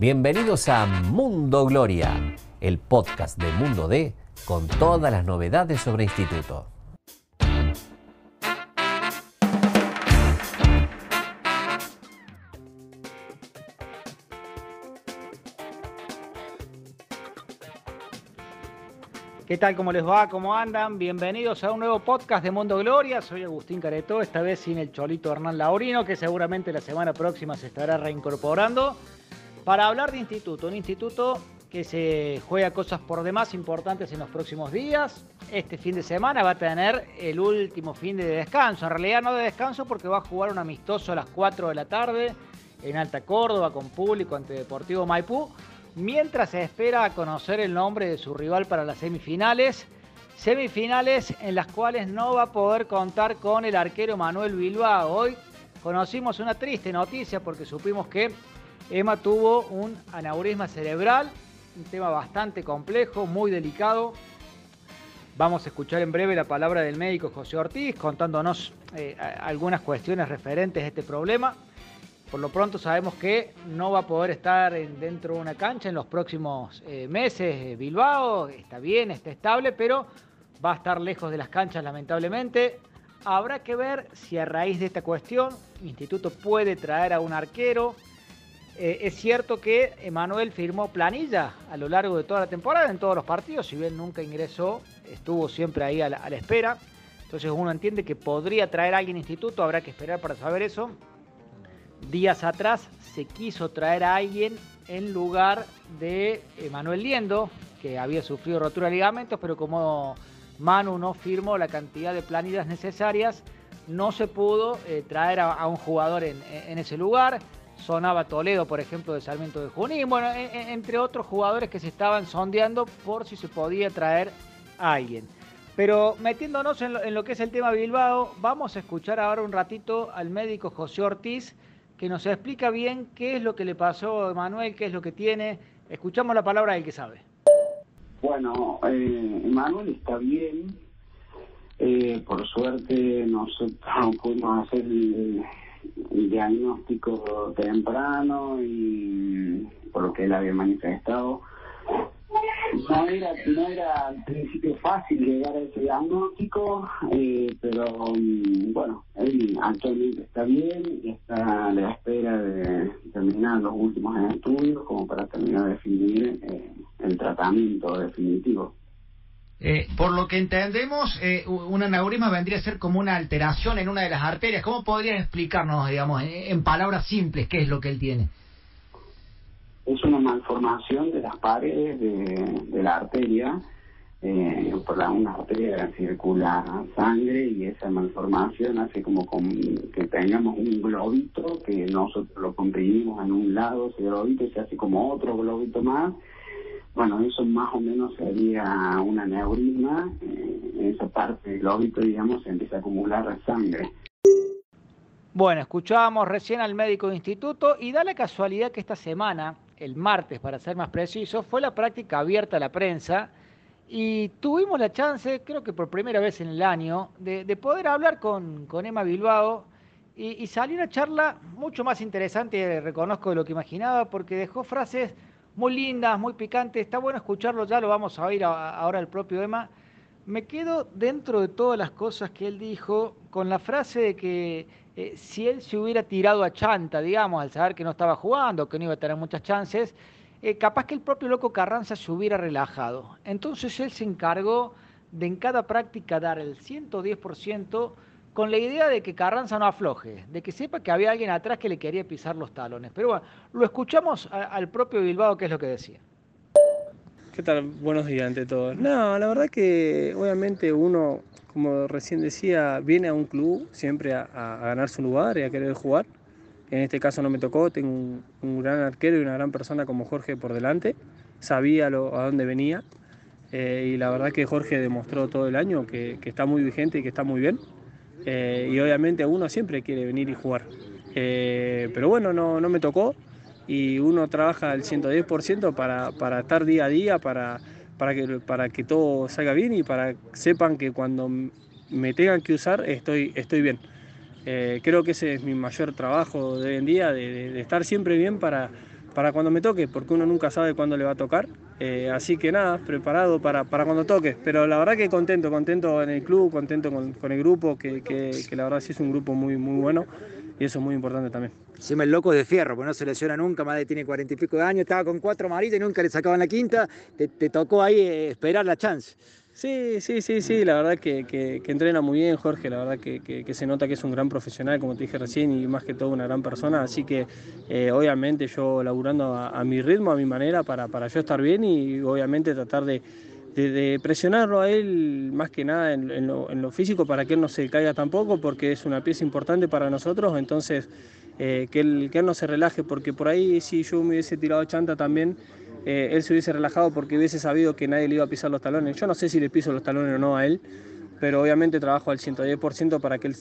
Bienvenidos a Mundo Gloria, el podcast de Mundo D con todas las novedades sobre instituto. ¿Qué tal? ¿Cómo les va? ¿Cómo andan? Bienvenidos a un nuevo podcast de Mundo Gloria. Soy Agustín Caretó, esta vez sin el cholito Hernán Laurino, que seguramente la semana próxima se estará reincorporando para hablar de instituto, un instituto que se juega cosas por demás importantes en los próximos días. Este fin de semana va a tener el último fin de descanso. En realidad no de descanso porque va a jugar un amistoso a las 4 de la tarde en Alta Córdoba con público ante Deportivo Maipú. Mientras se espera conocer el nombre de su rival para las semifinales. Semifinales en las cuales no va a poder contar con el arquero Manuel Bilbao. Hoy conocimos una triste noticia porque supimos que Emma tuvo un aneurisma cerebral, un tema bastante complejo, muy delicado. Vamos a escuchar en breve la palabra del médico José Ortiz contándonos eh, algunas cuestiones referentes a este problema. Por lo pronto sabemos que no va a poder estar dentro de una cancha en los próximos eh, meses. Eh, Bilbao está bien, está estable, pero va a estar lejos de las canchas lamentablemente. Habrá que ver si a raíz de esta cuestión el instituto puede traer a un arquero, eh, es cierto que Emanuel firmó planilla a lo largo de toda la temporada en todos los partidos, si bien nunca ingresó, estuvo siempre ahí a la, espera. Entonces uno entiende que podría traer a alguien instituto, habrá que esperar para saber eso. Días atrás se quiso traer a alguien en lugar de Emanuel Liendo, que había sufrido rotura de ligamentos, pero como Manu no firmó la cantidad de planillas necesarias, no se pudo eh, traer a, un jugador en ese lugar sonaba Toledo, por ejemplo, de Sarmiento de Junín, bueno, e, e, entre otros jugadores que se estaban sondeando por si se podía traer a alguien. Pero metiéndonos en lo, que es el tema Bilbao, vamos a escuchar ahora un ratito al médico José Ortiz, que nos explica bien qué es lo que le pasó a Manuel, qué es lo que tiene. Escuchamos la palabra del que sabe. Bueno, eh, Manuel está bien. Eh, por suerte nosotros pudimos hacer diagnóstico temprano y por lo que él había manifestado. No era, no era al principio fácil llegar a ese diagnóstico, eh, pero mm, bueno, él actualmente está bien está a la espera de terminar los últimos estudios como para terminar de definir eh, el tratamiento definitivo. Eh, por lo que entendemos, eh, un aneurisma vendría a ser como una alteración en una de las arterias. ¿Cómo podrías explicarnos, digamos, en, palabras simples, qué es lo que él tiene? Es una malformación de las paredes de, la arteria. Eh, por la, una arteria circula sangre y esa malformación hace como que tengamos un globito que nosotros lo comprimimos en un lado, ese globito se hace como otro globito más bueno, eso más o menos sería un aneurisma. Eh, en esa parte del óbito, digamos, se empieza a acumular sangre. Bueno, escuchábamos recién al médico de instituto y da la casualidad que esta semana, el martes para ser más preciso, fue la práctica abierta a la prensa y tuvimos la chance, creo que por primera vez en el año, de, poder hablar con, con Emma Bilbao y salió una charla mucho más interesante, reconozco, de lo que imaginaba, porque dejó frases muy lindas, muy picantes. Está bueno escucharlo, ya lo vamos a oír ahora el propio Emma. Me quedo dentro de todas las cosas que él dijo con la frase de que eh, si él se hubiera tirado a chanta, digamos, al saber que no estaba jugando, que no iba a tener muchas chances, eh, capaz que el propio loco Carranza se hubiera relajado. Entonces él se encargó de en cada práctica dar el 110% con la idea de que Carranza no afloje, de que sepa que había alguien atrás que le quería pisar los talones. Pero bueno, lo escuchamos al propio Bilbao, que es lo que decía. ¿Qué tal? Buenos días ante todo. No, la verdad que obviamente uno, como recién decía, viene a un club siempre a, ganar su lugar y a querer jugar. En este caso no me tocó, tengo un, gran arquero y una gran persona como Jorge por delante. Sabía lo, a dónde venía eh, y la verdad que Jorge demostró todo el año que está muy vigente y que está muy bien. Eh, y obviamente uno siempre quiere venir y jugar. Eh, pero bueno, no, no, me tocó y uno trabaja al 110% para, para estar día a día, para, para, que, para que todo salga bien y para que sepan que cuando me tengan que usar estoy, estoy bien. Eh, creo que ese es mi mayor trabajo de hoy en día, de, estar siempre bien para, para cuando me toque, porque uno nunca sabe cuándo le va a tocar. Eh, así que nada, preparado para, para, cuando toque. Pero la verdad que contento, contento en el club, contento con, con el grupo, que, que, la verdad sí es un grupo muy, muy bueno y eso es muy importante también. Encima el loco de fierro, porque no se lesiona nunca, más de tiene cuarenta y pico de años, estaba con cuatro amarillas y nunca le sacaban la quinta, te, te tocó ahí eh, esperar la chance. Sí, sí, sí, sí, la verdad que, que, entrena muy bien Jorge, la verdad que, que, se nota que es un gran profesional, como te dije recién, y más que todo una gran persona, así que eh, obviamente yo laburando a, mi ritmo, a mi manera, para, para yo estar bien y obviamente tratar de, de, de presionarlo a él más que nada en, en, lo, en, lo, físico para que él no se caiga tampoco, porque es una pieza importante para nosotros, entonces eh, que, él, que él no se relaje, porque por ahí si yo me hubiese tirado chanta también eh, él se hubiese relajado porque hubiese sabido que nadie le iba a pisar los talones. Yo no sé si le piso los talones o no a él, pero obviamente trabajo al 110% para que él,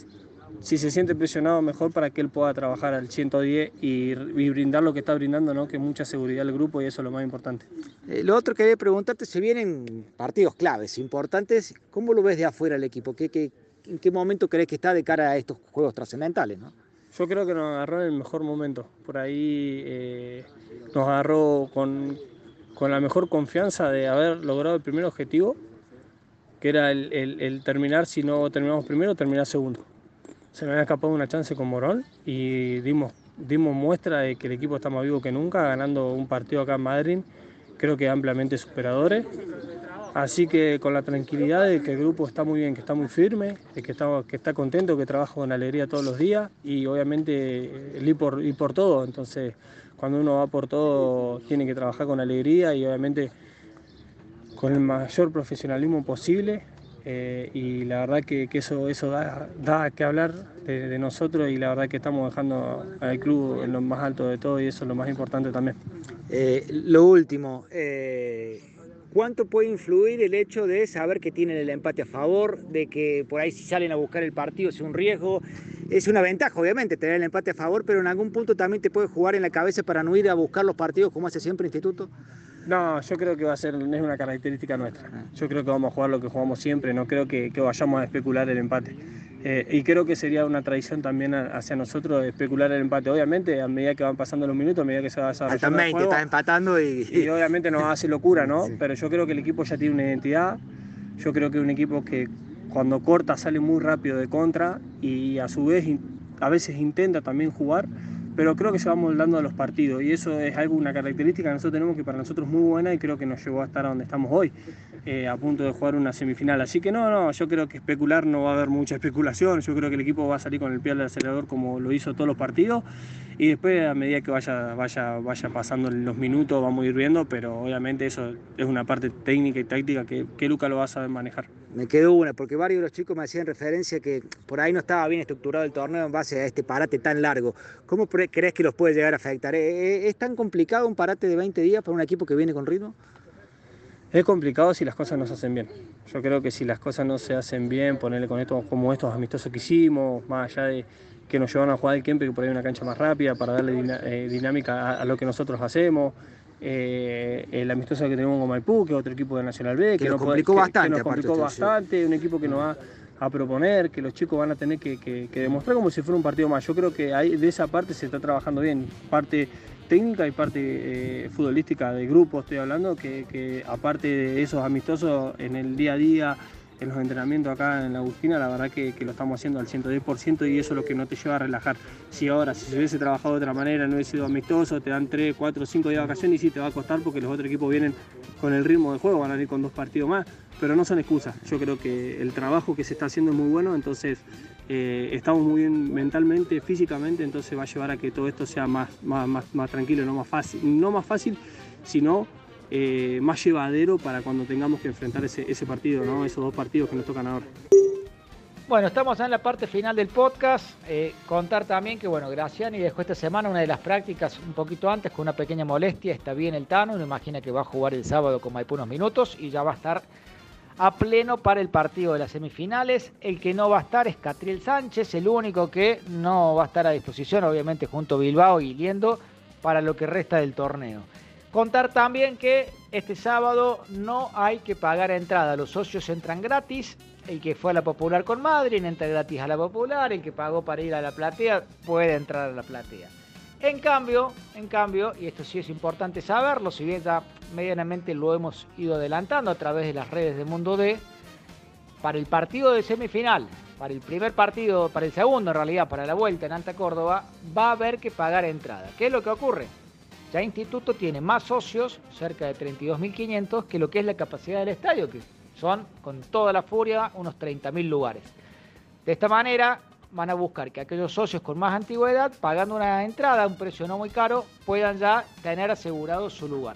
si se siente presionado, mejor para que él pueda trabajar al 110 y, y brindar lo que está brindando, ¿no? que es mucha seguridad al grupo y eso es lo más importante. Eh, lo otro que quería preguntarte, se vienen partidos claves, importantes, ¿cómo lo ves de afuera el equipo? ¿Qué, qué, ¿En qué momento crees que está de cara a estos juegos trascendentales? ¿no? Yo creo que nos agarró en el mejor momento. Por ahí eh, nos agarró con, con la mejor confianza de haber logrado el primer objetivo, que era el, el, el, terminar, si no terminamos primero, terminar segundo. Se me había escapado una chance con Morón y dimos, dimos muestra de que el equipo está más vivo que nunca, ganando un partido acá en Madrid, creo que ampliamente superadores. Así que con la tranquilidad de que el grupo está muy bien, que está muy firme, que está, que está contento, que trabaja con alegría todos los días y obviamente el ir por, ir por todo. Entonces, cuando uno va por todo, tiene que trabajar con alegría y obviamente con el mayor profesionalismo posible. Eh, y la verdad que, eso, eso da, da, que hablar de, de, nosotros y la verdad que estamos dejando al club en lo más alto de todo y eso es lo más importante también. Eh, lo último, eh, ¿cuánto puede influir el hecho de saber que tienen el empate a favor, de que por ahí si salen a buscar el partido es un riesgo? Es una ventaja, obviamente, tener el empate a favor, pero en algún punto también te puede jugar en la cabeza para no ir a buscar los partidos como hace siempre Instituto. No, yo creo que va a ser, es una característica nuestra. Yo creo que vamos a jugar lo que jugamos siempre, no creo que, que vayamos a especular el empate. Eh, y creo que sería una tradición también hacia nosotros especular el empate. Obviamente, a medida que van pasando los minutos, a medida que se va desarrollando También, el juego, estás empatando y... y obviamente nos hace locura, ¿no? Sí. Pero yo creo que el equipo ya tiene una identidad. Yo creo que es un equipo que cuando corta sale muy rápido de contra y a su vez a veces intenta también jugar pero creo que se va moldando a los partidos y eso es algo, una característica que nosotros tenemos que para nosotros es muy buena y creo que nos llevó a estar a donde estamos hoy, eh, a punto de jugar una semifinal. Así que no, no, yo creo que especular no va a haber mucha especulación, yo creo que el equipo va a salir con el pie al acelerador como lo hizo todos los partidos y después a medida que vaya, vaya, vaya pasando los minutos vamos a ir viendo, pero obviamente eso es una parte técnica y táctica que, que Luca lo va a saber manejar. Me quedó una, porque varios de los chicos me hacían referencia que por ahí no estaba bien estructurado el torneo en base a este parate tan largo. ¿Cómo crees que los puede llegar a afectar? ¿Es tan complicado un parate de 20 días para un equipo que viene con ritmo? Es complicado si las cosas no se hacen bien. Yo creo que si las cosas no se hacen bien, ponerle con estos como estos amistosos que hicimos, más allá de que nos llevan a jugar el Kempe, que por ahí una cancha más rápida para darle eh, dinámica a, a, lo que nosotros hacemos. Eh, el amistoso que tenemos con Maipú, que es otro equipo de Nacional B, que, que nos complicó bastante, que, que nos complicó bastante, un equipo que nos va a proponer, que los chicos van a tener que, que, que, demostrar como si fuera un partido más. Yo creo que ahí, de esa parte se está trabajando bien, parte técnica y parte eh, futbolística de grupo estoy hablando, que, que, aparte de esos amistosos en el día a día, en los entrenamientos acá en la Agustina, la verdad que, lo estamos haciendo al 110% y eso es lo que no te lleva a relajar. Si ahora, si se hubiese trabajado de otra manera, no hubiese sido amistoso, te dan 3, 4, 5 días de vacaciones y sí te va a costar porque los otros equipos vienen con el ritmo de juego, van a ir con dos partidos más, pero no son excusas. Yo creo que el trabajo que se está haciendo es muy bueno, entonces eh, estamos muy bien mentalmente, físicamente, entonces va a llevar a que todo esto sea más, más, más, más tranquilo, no más fácil, no más fácil, sino eh, más llevadero para cuando tengamos que enfrentar ese, partido, esos dos partidos que nos tocan ahora. Bueno, estamos en la parte final del podcast. Eh, contar también que, bueno, Graciani dejó esta semana una de las prácticas un poquito antes con una pequeña molestia. Está bien el Tano, uno imagina que va a jugar el sábado con Maipú unos minutos y ya va a estar a pleno para el partido de las semifinales. El que no va a estar es Catriel Sánchez, el único que no va a estar a disposición, obviamente, junto a Bilbao y Liendo, para lo que resta del torneo. Contar también que este sábado no hay que pagar entrada, los socios entran gratis, el que fue a la popular con Madrid entra gratis a la popular, el que pagó para ir a la platea puede entrar a la platea. En cambio, en cambio, y esto sí es importante saberlo, si bien ya medianamente lo hemos ido adelantando a través de las redes de Mundo D, para el partido de semifinal, para el primer partido, para el segundo en realidad, para la vuelta en Alta Córdoba, va a haber que pagar entrada. ¿Qué es lo que ocurre? Ya Instituto tiene más socios, cerca de 32.500, que lo que es la capacidad del estadio, que son, con toda la furia, unos 30.000 lugares. De esta manera, van a buscar que aquellos socios con más antigüedad, pagando una entrada un precio no muy caro, puedan ya tener asegurado su lugar.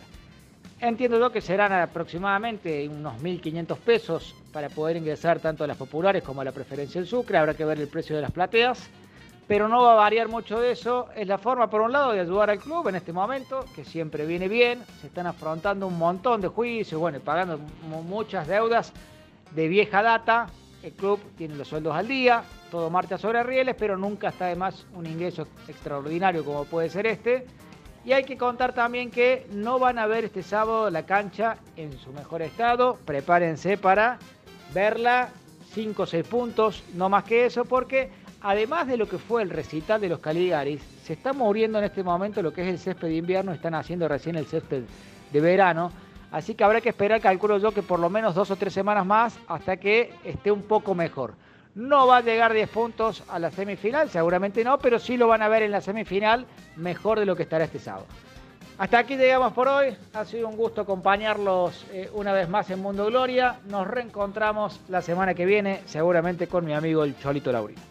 Entiendo yo que serán aproximadamente unos 1.500 pesos para poder ingresar tanto a las populares como a la preferencia del Sucre. Habrá que ver el precio de las plateas, pero no va a variar mucho de eso. Es la forma, por un lado, de ayudar al club en este momento, que siempre viene bien. Se están afrontando un montón de juicios, bueno, pagando muchas deudas de vieja data. El club tiene los sueldos al día, todo marcha sobre rieles, pero nunca está de más un ingreso extraordinario como puede ser este. Y hay que contar también que no van a ver este sábado la cancha en su mejor estado. Prepárense para verla 5 o 6 puntos, no más que eso, porque además de lo que fue el recital de los Caligaris, se está muriendo en este momento lo que es el césped de invierno, están haciendo recién el césped de verano. Así que habrá que esperar, calculo yo, que por lo menos dos o tres semanas más hasta que esté un poco mejor. No va a llegar 10 puntos a la semifinal, seguramente no, pero sí lo van a ver en la semifinal mejor de lo que estará este sábado. Hasta aquí llegamos por hoy. Ha sido un gusto acompañarlos eh, una vez más en Mundo Gloria. Nos reencontramos la semana que viene, seguramente con mi amigo el Cholito Laurino.